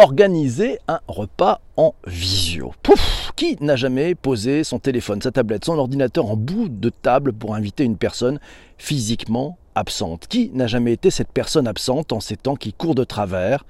organiser un repas en visio. Pouf Qui n'a jamais posé son téléphone, sa tablette, son ordinateur en bout de table pour inviter une personne physiquement absente? Qui n'a jamais été cette personne absente en ces temps qui courent de travers?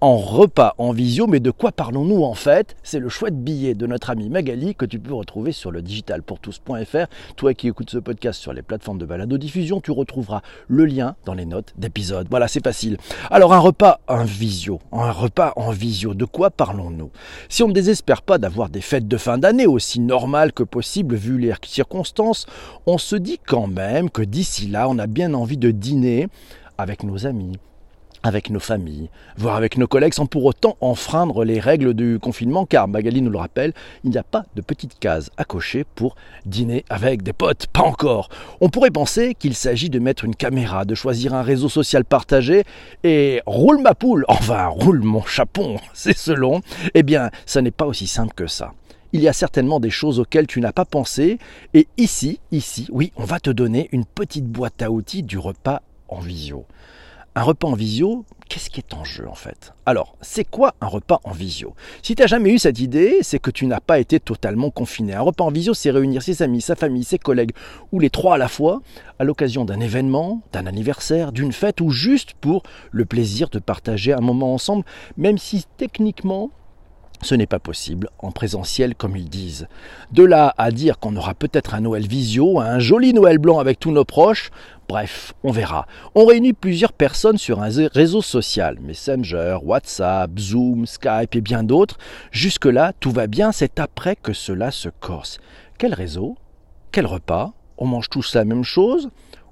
En repas en visio, mais de quoi parlons-nous en fait? C'est le chouette billet de notre ami Magali que tu peux retrouver sur le digitalpourtous.fr. Toi qui écoutes ce podcast sur les plateformes de balado-diffusion, tu retrouveras le lien dans les notes d'épisode. Voilà, c'est facile. Alors un repas en visio, un repas en visio, de quoi parlons-nous? Si on ne désespère pas d'avoir des fêtes de fin d'année aussi normales que possible vu les circonstances, on se dit quand même que d'ici là, on a bien envie de dîner avec nos amis, avec nos familles, voire avec nos collègues, sans pour autant enfreindre les règles du confinement, car Magali nous le rappelle, il n'y a pas de petite case à cocher pour dîner avec des potes, pas encore. On pourrait penser qu'il s'agit de mettre une caméra, de choisir un réseau social partagé, et roule ma poule, enfin roule mon chapon, c'est selon. Eh bien, ça n'est pas aussi simple que ça il y a certainement des choses auxquelles tu n'as pas pensé. Et ici, ici, oui, on va te donner une petite boîte à outils du repas en visio. Un repas en visio, qu'est-ce qui est en jeu en fait? Alors, c'est quoi un repas en visio? Si tu n'as jamais eu cette idée, c'est que tu n'as pas été totalement confiné. Un repas en visio, c'est réunir ses amis, sa famille, ses collègues, ou les trois à la fois, à l'occasion d'un événement, d'un anniversaire, d'une fête, ou juste pour le plaisir de partager un moment ensemble, même si techniquement, ce n'est pas possible en présentiel comme ils disent. De là à dire qu'on aura peut-être un Noël visio, un joli Noël blanc avec tous nos proches, bref, on verra. On réunit plusieurs personnes sur un réseau social, Messenger, WhatsApp, Zoom, Skype et bien d'autres. Jusque-là, tout va bien, c'est après que cela se corse. Quel réseau? Quel repas? On mange tous la même chose?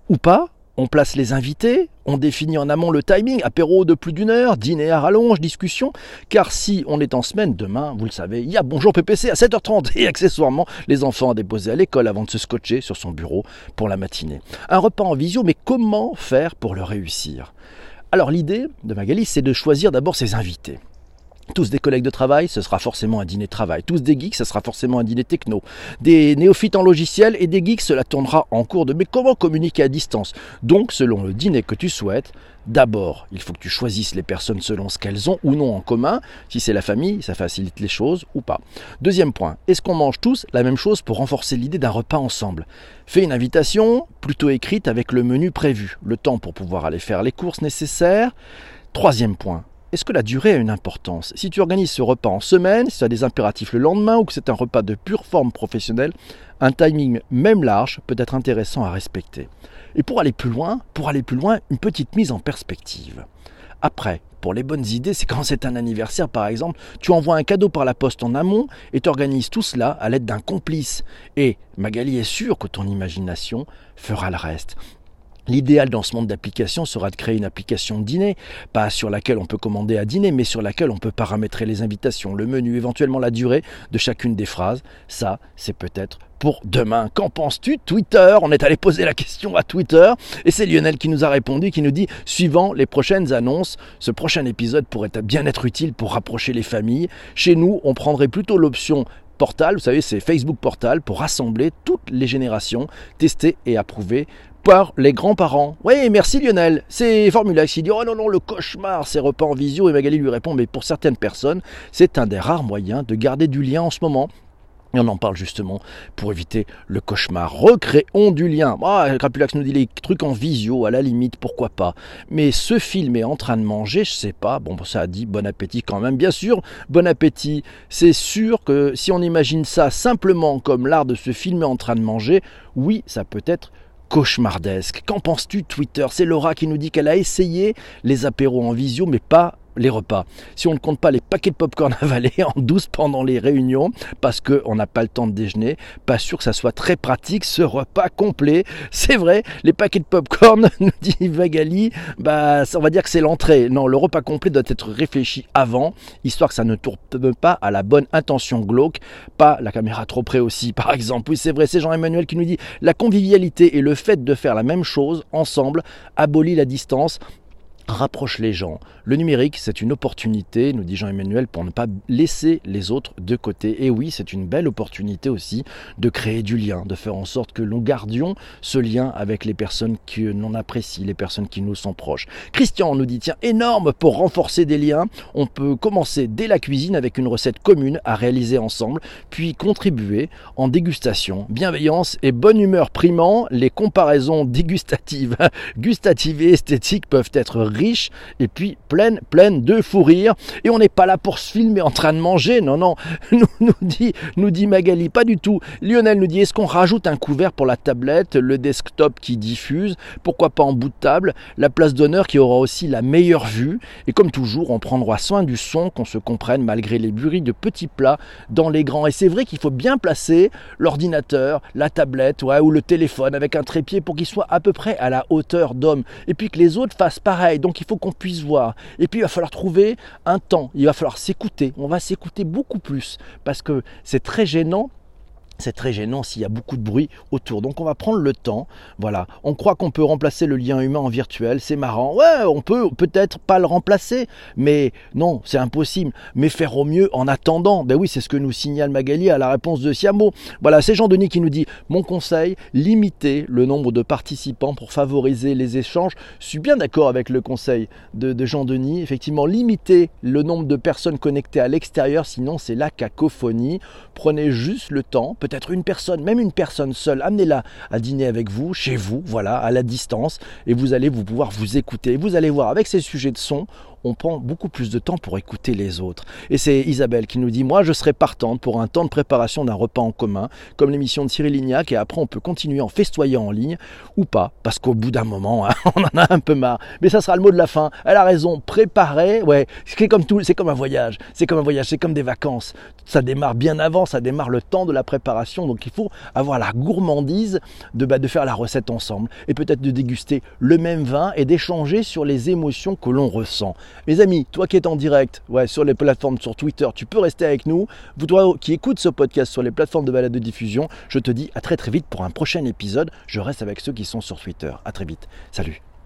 Ou pas? On place les invités, on définit en amont le timing, apéro de plus d'une heure, dîner à rallonge, discussion, car si on est en semaine, demain, vous le savez, il y a Bonjour PPC à 7h30 et accessoirement les enfants à déposer à l'école avant de se scotcher sur son bureau pour la matinée. Un repas en visio, mais comment faire pour le réussir? Alors l'idée de Magali, c'est de choisir d'abord ses invités. Tous des collègues de travail, ce sera forcément un dîner travail. Tous des geeks, ce sera forcément un dîner techno. Des néophytes en logiciel et des geeks, cela tournera en cours de mais comment communiquer à distance? Donc, selon le dîner que tu souhaites, d'abord, il faut que tu choisisses les personnes selon ce qu'elles ont ou non en commun. Si c'est la famille, ça facilite les choses ou pas. Deuxième point, est-ce qu'on mange tous la même chose pour renforcer l'idée d'un repas ensemble? Fais une invitation, plutôt écrite avec le menu prévu, le temps pour pouvoir aller faire les courses nécessaires. Troisième point, est-ce que la durée a une importance? Si tu organises ce repas en semaine, si tu as des impératifs le lendemain ou que c'est un repas de pure forme professionnelle, un timing même large peut être intéressant à respecter. Et pour aller plus loin, pour aller plus loin, une petite mise en perspective. Après, pour les bonnes idées, c'est quand c'est un anniversaire par exemple, tu envoies un cadeau par la poste en amont et tu organises tout cela à l'aide d'un complice. Et Magali est sûre que ton imagination fera le reste. L'idéal dans ce monde d'applications sera de créer une application de dîner, pas sur laquelle on peut commander à dîner, mais sur laquelle on peut paramétrer les invitations, le menu, éventuellement la durée de chacune des phrases. Ça, c'est peut-être pour demain. Qu'en penses-tu Twitter? On est allé poser la question à Twitter et c'est Lionel qui nous a répondu, qui nous dit, suivant les prochaines annonces, ce prochain épisode pourrait bien être utile pour rapprocher les familles. Chez nous, on prendrait plutôt l'option Portal, vous savez, c'est Facebook Portal pour rassembler toutes les générations, tester et approuver par les grands-parents. Oui, merci Lionel. C'est Formulax qui dit Oh non, non, le cauchemar, c'est repas en visio. Et Magali lui répond Mais pour certaines personnes, c'est un des rares moyens de garder du lien en ce moment. Et on en parle justement pour éviter le cauchemar. Recréons du lien. Ah, Crapulax nous dit les trucs en visio, à la limite, pourquoi pas. Mais ce film est en train de manger, je sais pas. Bon, ça a dit bon appétit quand même. Bien sûr, bon appétit. C'est sûr que si on imagine ça simplement comme l'art de se filmer en train de manger, oui, ça peut être cauchemardesque. Qu'en penses-tu Twitter? C'est Laura qui nous dit qu'elle a essayé les apéros en visio, mais pas les repas. Si on ne compte pas les paquets de popcorn avalés en douce pendant les réunions, parce qu'on n'a pas le temps de déjeuner, pas sûr que ça soit très pratique ce repas complet. C'est vrai, les paquets de popcorn, nous dit Vagali, bah, on va dire que c'est l'entrée. Non, le repas complet doit être réfléchi avant, histoire que ça ne tourne pas à la bonne intention glauque, pas la caméra trop près aussi, par exemple. Oui, c'est vrai, c'est Jean-Emmanuel qui nous dit la convivialité et le fait de faire la même chose ensemble abolit la distance rapproche les gens. Le numérique, c'est une opportunité, nous dit Jean-Emmanuel, pour ne pas laisser les autres de côté. Et oui, c'est une belle opportunité aussi de créer du lien, de faire en sorte que nous gardions ce lien avec les personnes que l'on apprécie, les personnes qui nous sont proches. Christian nous dit, tiens, énorme pour renforcer des liens, on peut commencer dès la cuisine avec une recette commune à réaliser ensemble, puis contribuer en dégustation. Bienveillance et bonne humeur primant, les comparaisons dégustatives, gustatives et esthétiques peuvent être riche et puis pleine, pleine de fou rire. Et on n'est pas là pour se filmer en train de manger, non, non, nous, nous, dit, nous dit Magali, pas du tout. Lionel nous dit, est-ce qu'on rajoute un couvert pour la tablette, le desktop qui diffuse, pourquoi pas en bout de table, la place d'honneur qui aura aussi la meilleure vue. Et comme toujours, on prendra soin du son, qu'on se comprenne malgré les bruits de petits plats dans les grands. Et c'est vrai qu'il faut bien placer l'ordinateur, la tablette ouais, ou le téléphone avec un trépied pour qu'il soit à peu près à la hauteur d'homme. Et puis que les autres fassent pareil donc il faut qu'on puisse voir. Et puis il va falloir trouver un temps, il va falloir s'écouter. On va s'écouter beaucoup plus parce que c'est très gênant c'est très gênant s'il y a beaucoup de bruit autour. Donc on va prendre le temps. Voilà. On croit qu'on peut remplacer le lien humain en virtuel. C'est marrant. Ouais, on peut peut-être pas le remplacer. Mais non, c'est impossible. Mais faire au mieux en attendant. Ben oui, c'est ce que nous signale Magali à la réponse de Siamo. Voilà, c'est Jean-Denis qui nous dit Mon conseil, limiter le nombre de participants pour favoriser les échanges. Je suis bien d'accord avec le conseil de, de Jean-Denis. Effectivement, limiter le nombre de personnes connectées à l'extérieur. Sinon, c'est la cacophonie. Prenez juste le temps peut-être une personne, même une personne seule, amenez-la à dîner avec vous, chez vous, voilà, à la distance, et vous allez vous pouvoir vous écouter. Vous allez voir, avec ces sujets de son, on prend beaucoup plus de temps pour écouter les autres. Et c'est Isabelle qui nous dit Moi, je serais partante pour un temps de préparation d'un repas en commun, comme l'émission de Cyril Lignac, et après, on peut continuer en festoyant en ligne, ou pas, parce qu'au bout d'un moment, hein, on en a un peu marre. Mais ça sera le mot de la fin. Elle a raison, préparer, ouais, c'est comme tout, c'est comme un voyage, c'est comme un voyage, c'est comme des vacances. Ça démarre bien avant, ça démarre le temps de la préparation, donc il faut avoir la gourmandise de, bah, de faire la recette ensemble, et peut-être de déguster le même vin et d'échanger sur les émotions que l'on ressent. Mes amis, toi qui es en direct sur les plateformes, sur Twitter, tu peux rester avec nous. Vous, toi qui écoutes ce podcast sur les plateformes de balade de diffusion, je te dis à très très vite pour un prochain épisode. Je reste avec ceux qui sont sur Twitter. À très vite. Salut.